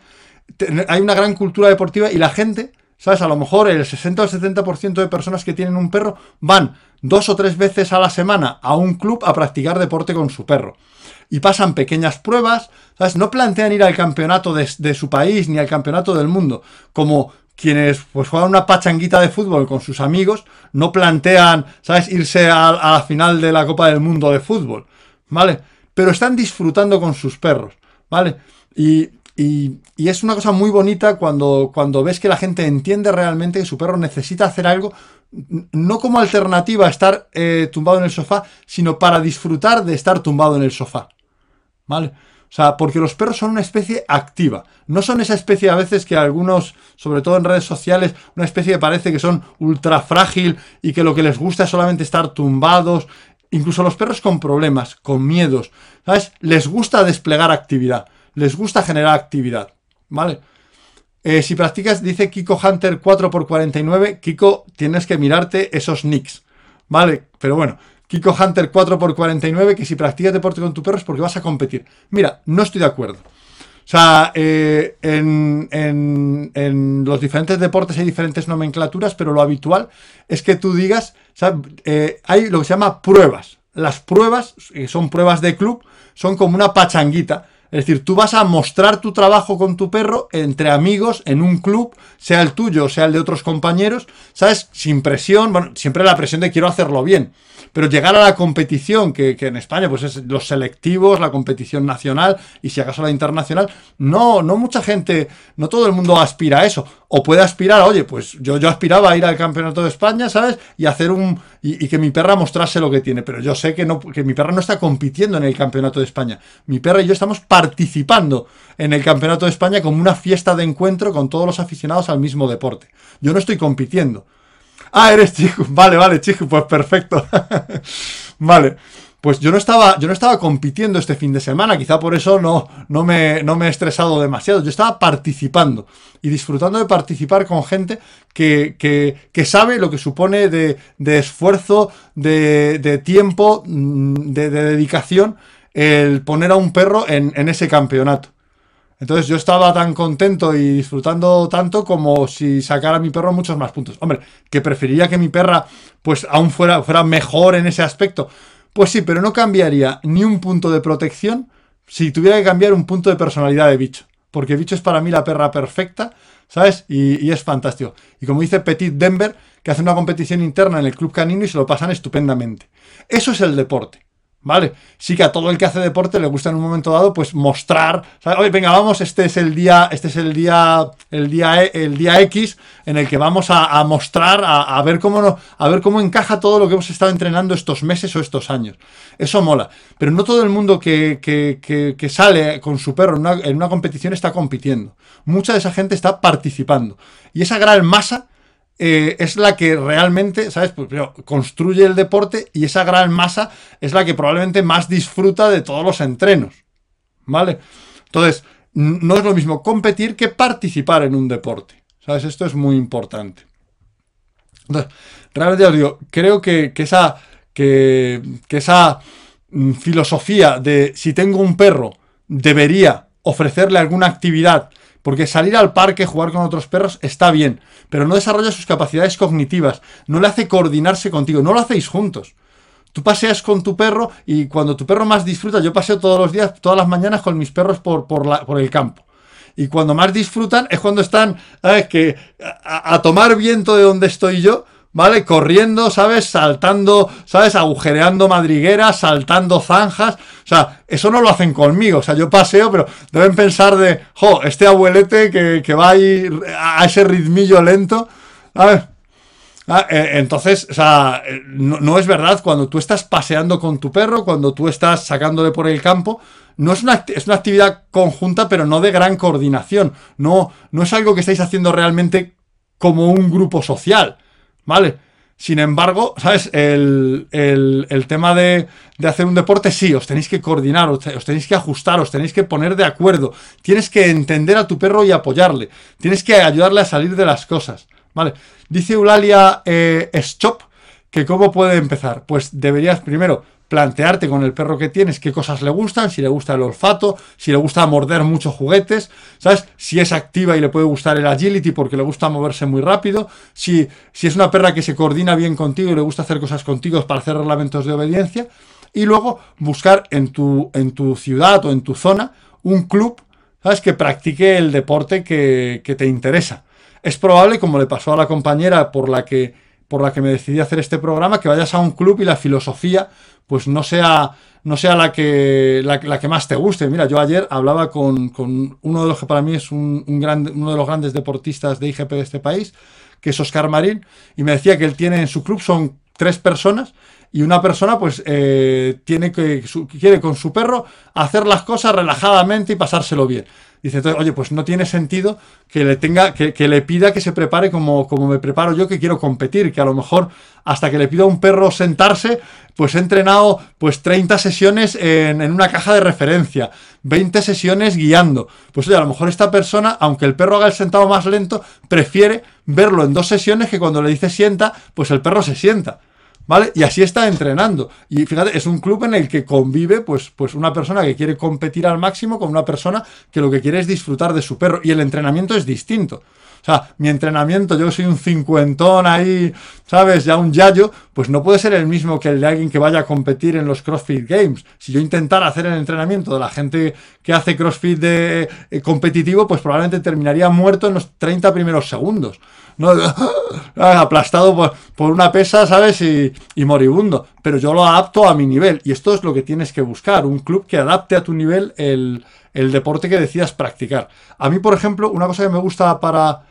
Speaker 2: hay una gran cultura deportiva y la gente, ¿sabes? A lo mejor el 60 o el 70% de personas que tienen un perro van dos o tres veces a la semana a un club a practicar deporte con su perro y pasan pequeñas pruebas, ¿sabes? No plantean ir al campeonato de, de, su país ni al campeonato del mundo, como quienes pues juegan una pachanguita de fútbol con sus amigos, no plantean, ¿sabes?, irse a, la final de la Copa del Mundo de fútbol, ¿vale? Pero están disfrutando con sus perros, ¿vale? Y, y, y, es una cosa muy bonita cuando, cuando ves que la gente entiende realmente que su perro necesita hacer algo, no como alternativa a estar eh, tumbado en el sofá, sino para disfrutar de estar tumbado en el sofá. ¿Vale? O sea, porque los perros son una especie activa. No son esa especie a veces que algunos, sobre todo en redes sociales, una especie que parece que son ultra frágil y que lo que les gusta es solamente estar tumbados. Incluso los perros con problemas, con miedos, ¿sabes? Les gusta desplegar actividad, les gusta generar actividad, ¿vale? Eh, si practicas, dice Kiko Hunter 4x49, Kiko, tienes que mirarte esos nicks, ¿vale? Pero bueno, Kiko Hunter 4x49, que si practicas deporte con tu perro es porque vas a competir. Mira, no estoy de acuerdo. O sea, eh, en, en, los diferentes deportes hay diferentes nomenclaturas, pero lo habitual es que tú digas, eh, hay lo que se llama pruebas. Las pruebas, que son pruebas de club, son como una pachanguita. Es decir, tú vas a mostrar tu trabajo con tu perro entre amigos, en un club, sea el tuyo, sea el de otros compañeros, ¿sabes? Sin presión, bueno, siempre la presión de quiero hacerlo bien. Pero llegar a la competición, que, que, en España pues es los selectivos, la competición nacional y si acaso la internacional, no, no mucha gente, no todo el mundo aspira a eso. O puede aspirar, oye, pues yo, yo aspiraba a ir al campeonato de España, ¿sabes? Y hacer un. Y, y, que mi perra mostrase lo que tiene. Pero yo sé que, no, que mi perra no está compitiendo en el campeonato de España. Mi perra y yo estamos participando en el campeonato de España como una fiesta de encuentro con todos los aficionados al mismo deporte. Yo no estoy compitiendo. Ah, eres chico. Vale, vale, chico, pues perfecto. vale. Pues yo no estaba, yo no estaba compitiendo este fin de semana, quizá por eso no, no, me, no me he estresado demasiado. Yo estaba participando y disfrutando de participar con gente que, que, que sabe lo que supone de, de esfuerzo, de, de tiempo, mm, de, de, dedicación el poner a un perro en, ese campeonato. Entonces yo estaba tan contento y disfrutando tanto como si sacara a mi perro muchos más puntos. Hombre, que preferiría que mi perra pues aún fuera, fuera mejor en ese aspecto. Pues sí, pero no cambiaría ni un punto de protección, si tuviera que cambiar un punto de personalidad de bicho. Porque bicho es para mí la perra perfecta, ¿sabes? Y, y es fantástico. Y como dice Petit Denver, que hace una competición interna en el club canino y se lo pasan estupendamente. Eso es el deporte. ¿Vale? Sí que a todo el que hace deporte le gusta en un momento dado, pues mostrar, Oye, venga, vamos, este es el día, este es el día, el día, e, el día X en el que vamos a, mostrar, a, ver cómo a ver cómo encaja todo lo que hemos estado entrenando estos meses o estos años. Eso mola. Pero no todo el mundo que, que, sale con su perro en una competición está compitiendo. Mucha de esa gente está participando. Y esa gran masa eh, es la que realmente, ¿sabes? Pues, construye el deporte y esa gran masa es la que probablemente más disfruta de todos los entrenos. ¿Vale? Entonces, no es lo mismo competir que participar en un deporte. ¿Sabes? Esto es muy importante. Entonces, realmente os digo, creo que, esa, que, que esa mm, filosofía de si tengo un perro, debería ofrecerle alguna actividad porque salir al parque, jugar con otros perros, está bien, pero no desarrolla sus capacidades cognitivas, no le hace coordinarse contigo, no lo hacéis juntos. Tú paseas con tu perro y cuando tu perro más disfruta, yo paseo todos los días, todas las mañanas con mis perros por, por, el campo. Y cuando más disfrutan es cuando están Que, a tomar viento de donde estoy yo, ¿vale? Corriendo, ¿sabes? Saltando, ¿sabes? Agujereando madrigueras, saltando zanjas. O sea, eso no lo hacen conmigo. O sea, yo paseo, pero deben pensar de, jo, este abuelete que, va a ir a ese ritmillo lento. Ah, eh, entonces, o sea, no, es verdad, cuando tú estás paseando con tu perro, cuando tú estás sacándole por el campo, no es una, es una actividad conjunta, pero no de gran coordinación. No, no es algo que estáis haciendo realmente como un grupo social. ¿Vale? Sin embargo, ¿sabes? El, tema de, hacer un deporte, sí, os tenéis que coordinar, os, tenéis que ajustar, os tenéis que poner de acuerdo. Tienes que entender a tu perro y apoyarle. Tienes que ayudarle a salir de las cosas, ¿vale? Dice Eulalia eh, Stop que cómo puede empezar. Pues deberías primero plantearte con el perro que tienes qué cosas le gustan, si le gusta el olfato, si le gusta morder muchos juguetes, ¿sabes? Si es activa y le puede gustar el agility porque le gusta moverse muy rápido, si, si es una perra que se coordina bien contigo y le gusta hacer cosas contigo para hacer reglamentos de obediencia, y luego buscar en tu, en tu ciudad o en tu zona un club, ¿sabes? Que practique el deporte que, que te interesa. Es probable, como le pasó a la compañera por la que por la que me decidí hacer este programa, que vayas a un club y la filosofía pues no sea, no sea la, que, la, que más te guste. Mira, yo ayer hablaba con, uno de los que para mí es un, uno de los grandes deportistas de IGP de este país, que es Oscar Marín, y me decía que él tiene en su club, son tres personas, y una persona pues eh, tiene que, quiere con su perro hacer las cosas relajadamente y pasárselo bien. Dice, oye, pues no tiene sentido que le tenga, que, le pida que se prepare como, como me preparo yo que quiero competir, que a lo mejor hasta que le pida a un perro sentarse, pues he entrenado pues 30 sesiones en, en, una caja de referencia, 20 sesiones guiando. Pues oye, a lo mejor esta persona, aunque el perro haga el sentado más lento, prefiere verlo en dos sesiones que cuando le dice sienta, pues el perro se sienta. ¿Vale? Y así está entrenando. Y fíjate, es un club en el que convive pues, pues una persona que quiere competir al máximo con una persona que lo que quiere es disfrutar de su perro. Y el entrenamiento es distinto. O sea, mi entrenamiento, yo soy un cincuentón ahí, ¿sabes? Ya un yayo, pues no puede ser el mismo que el de alguien que vaya a competir en los CrossFit Games. Si yo intentara hacer el entrenamiento de la gente que hace CrossFit de, eh, competitivo, pues probablemente terminaría muerto en los 30 primeros segundos. ¿No? aplastado por, una pesa, ¿sabes? Y, moribundo. Pero yo lo adapto a mi nivel. Y esto es lo que tienes que buscar, un club que adapte a tu nivel el, deporte que decidas practicar. A mí, por ejemplo, una cosa que me gusta para...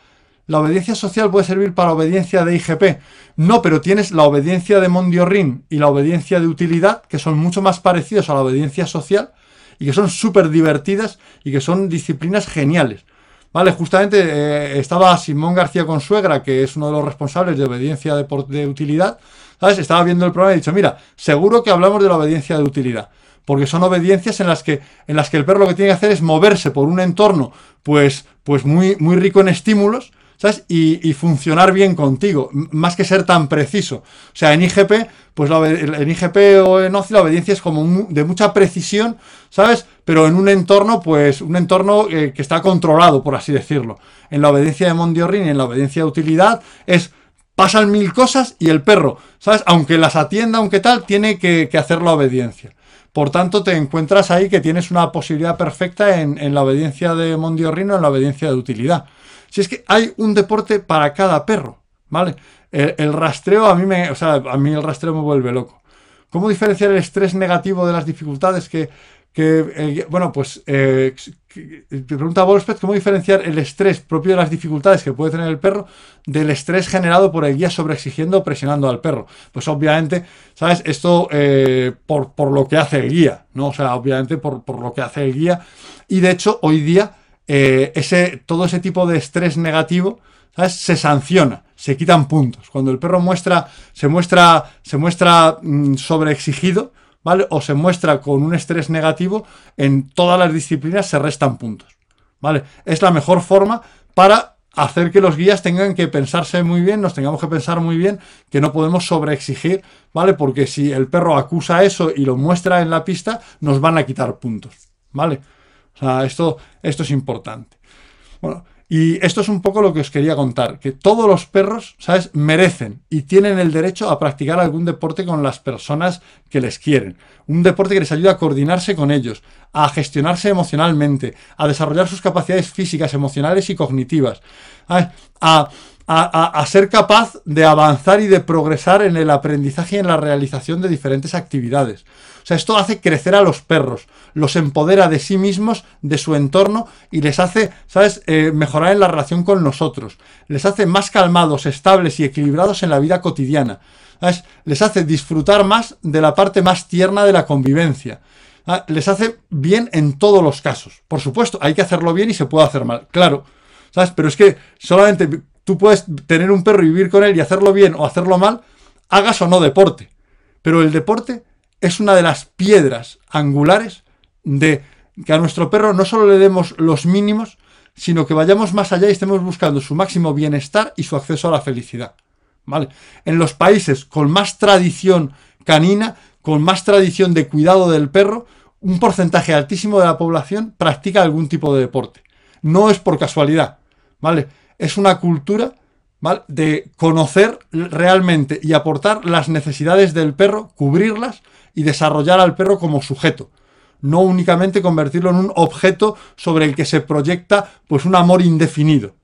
Speaker 2: La obediencia social puede servir para obediencia de IGP. No, pero tienes la obediencia de Mondiorin y la obediencia de utilidad, que son mucho más parecidos a la obediencia social y que son súper divertidas y que son disciplinas geniales. Vale, justamente eh, estaba Simón García Consuegra, que es uno de los responsables de obediencia de, de utilidad, ¿sabes? Estaba viendo el programa y he dicho, mira, seguro que hablamos de la obediencia de utilidad porque son obediencias en las que en las que el perro lo que tiene que hacer es moverse por un entorno pues pues muy muy rico en estímulos ¿sabes? Y, funcionar bien contigo, más que ser tan preciso. O sea, en IGP, pues en IGP o en OCI la obediencia es como de mucha precisión, ¿sabes? Pero en un entorno, pues, un entorno eh, que está controlado, por así decirlo. En la obediencia de Mondiorin y en la obediencia de utilidad es pasan mil cosas y el perro, ¿sabes? Aunque las atienda, aunque tal, tiene que, que hacer la obediencia. Por tanto, te encuentras ahí que tienes una posibilidad perfecta en, la obediencia de Mondiorrino, en la obediencia de utilidad. Si es que hay un deporte para cada perro, ¿vale? El, rastreo a mí me, o sea, a mí el rastreo me vuelve loco. ¿Cómo diferenciar el estrés negativo de las dificultades que, eh, bueno, pues eh, te pregunta Wolfspeed cómo diferenciar el estrés propio de las dificultades que puede tener el perro del estrés generado por el guía sobreexigiendo o presionando al perro. Pues obviamente, ¿sabes? Esto eh, por, lo que hace el guía, ¿no? O sea, obviamente por, por lo que hace el guía. Y de hecho, hoy día, ese, todo ese tipo de estrés negativo. Se sanciona se quitan puntos. Cuando el perro muestra, se muestra, se muestra mm, sobreexigido, ¿vale? O se muestra con un estrés negativo, en todas las disciplinas se restan puntos, ¿vale? Es la mejor forma para hacer que los guías tengan que pensarse muy bien, nos tengamos que pensar muy bien que no podemos sobreexigir, ¿vale? Porque si el perro acusa eso y lo muestra en la pista, nos van a quitar puntos, ¿vale? Esto, esto es importante. Bueno, y esto es un poco lo que os quería contar, que todos los perros, ¿sabes?, merecen y tienen el derecho a practicar algún deporte con las personas que les quieren. Un deporte que les ayude a coordinarse con ellos, a gestionarse emocionalmente, a desarrollar sus capacidades físicas, emocionales y cognitivas, a, a, ser capaz de avanzar y de progresar en el aprendizaje y en la realización de diferentes actividades. O sea, esto hace crecer a los perros, los empodera de sí mismos, de su entorno y les hace, ¿sabes?, eh, mejorar en la relación con nosotros. Les hace más calmados, estables y equilibrados en la vida cotidiana. ¿sabes? Les hace disfrutar más de la parte más tierna de la convivencia. Les hace bien en todos los casos. Por supuesto, hay que hacerlo bien y se puede hacer mal, claro. ¿Sabes? Pero es que solamente Tú puedes tener un perro y vivir con él y hacerlo bien o hacerlo mal, hagas o no deporte. Pero el deporte es una de las piedras angulares de que a nuestro perro no solo le demos los mínimos, sino que vayamos más allá y estemos buscando su máximo bienestar y su acceso a la felicidad. ¿Vale? En los países con más tradición canina, con más tradición de cuidado del perro, un porcentaje altísimo de la población practica algún tipo de deporte. No es por casualidad, ¿vale? es una cultura de conocer realmente y aportar las necesidades del perro, cubrirlas y desarrollar al perro como sujeto. No únicamente convertirlo en un objeto sobre el que se proyecta pues un amor indefinido.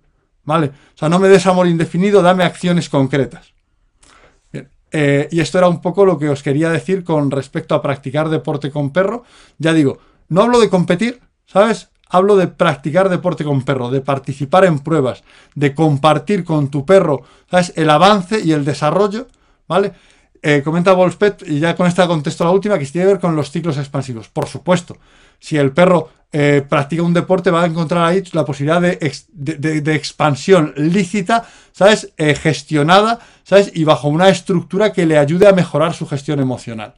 Speaker 2: ¿Vale? O sea, no me des amor indefinido, dame acciones concretas. Eh, y esto era un poco lo que os quería decir con respecto a practicar deporte con perro. Ya digo, no hablo de competir, ¿sabes? Hablo de practicar deporte con perro, de participar en pruebas, de compartir con tu perro, ¿sabes? El avance y el desarrollo, ¿vale? Eh, comenta Wolfpet, y ya con esta contesto la última, que tiene que ver con los ciclos expansivos. Por supuesto, si el perro eh, practica un deporte, va a encontrar ahí la posibilidad de, expansión lícita, ¿sabes? Eh, gestionada, ¿sabes? Y bajo una estructura que le ayude a mejorar su gestión emocional.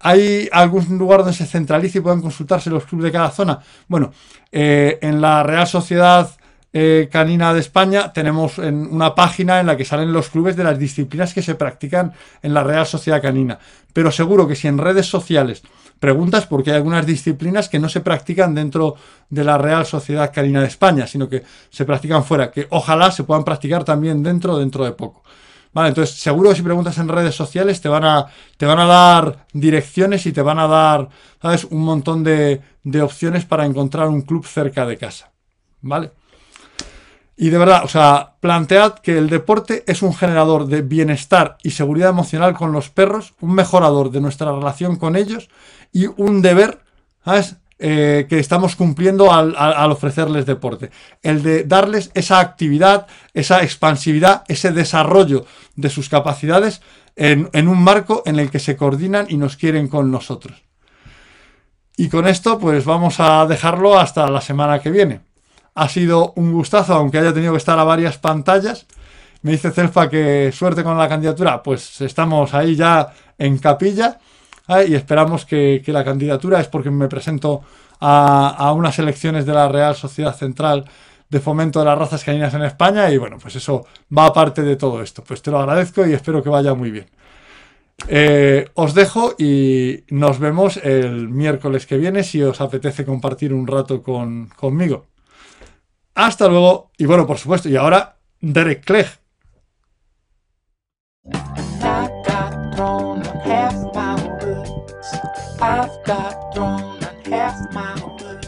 Speaker 2: ¿Hay algún lugar donde se centralice y puedan consultarse los clubes de cada zona? Bueno, eh, en la Real Sociedad eh, Canina de España tenemos una página en la que salen los clubes de las disciplinas que se practican en la Real Sociedad Canina. Pero seguro que si en redes sociales preguntas, porque hay algunas disciplinas que no se practican dentro de la Real Sociedad Canina de España, sino que se practican fuera, que ojalá se puedan practicar también dentro dentro de poco. Vale, entonces seguro que si preguntas en redes sociales te van a, te van a dar direcciones y te van a dar, ¿sabes? Un montón de, de opciones para encontrar un club cerca de casa. ¿Vale? Y de verdad, o sea, plantead que el deporte es un generador de bienestar y seguridad emocional con los perros, un mejorador de nuestra relación con ellos y un deber, ¿sabes? Eh, que estamos cumpliendo al, ofrecerles deporte. El de darles esa actividad, esa expansividad, ese desarrollo de sus capacidades en, un marco en el que se coordinan y nos quieren con nosotros. Y con esto, pues vamos a dejarlo hasta la semana que viene. Ha sido un gustazo, aunque haya tenido que estar a varias pantallas. Me dice Celfa que suerte con la candidatura. Pues estamos ahí ya en capilla y esperamos que, la candidatura es porque me presento a, unas elecciones de la Real Sociedad Central de Fomento de las Razas Caninas en España y bueno, pues eso va aparte de todo esto. Pues te lo agradezco y espero que vaya muy bien. Eh, os dejo y nos vemos el miércoles que viene si os apetece compartir un rato conmigo. Hasta luego y bueno, por supuesto, y ahora Derek Clegg.
Speaker 1: Got thrown on half my blues.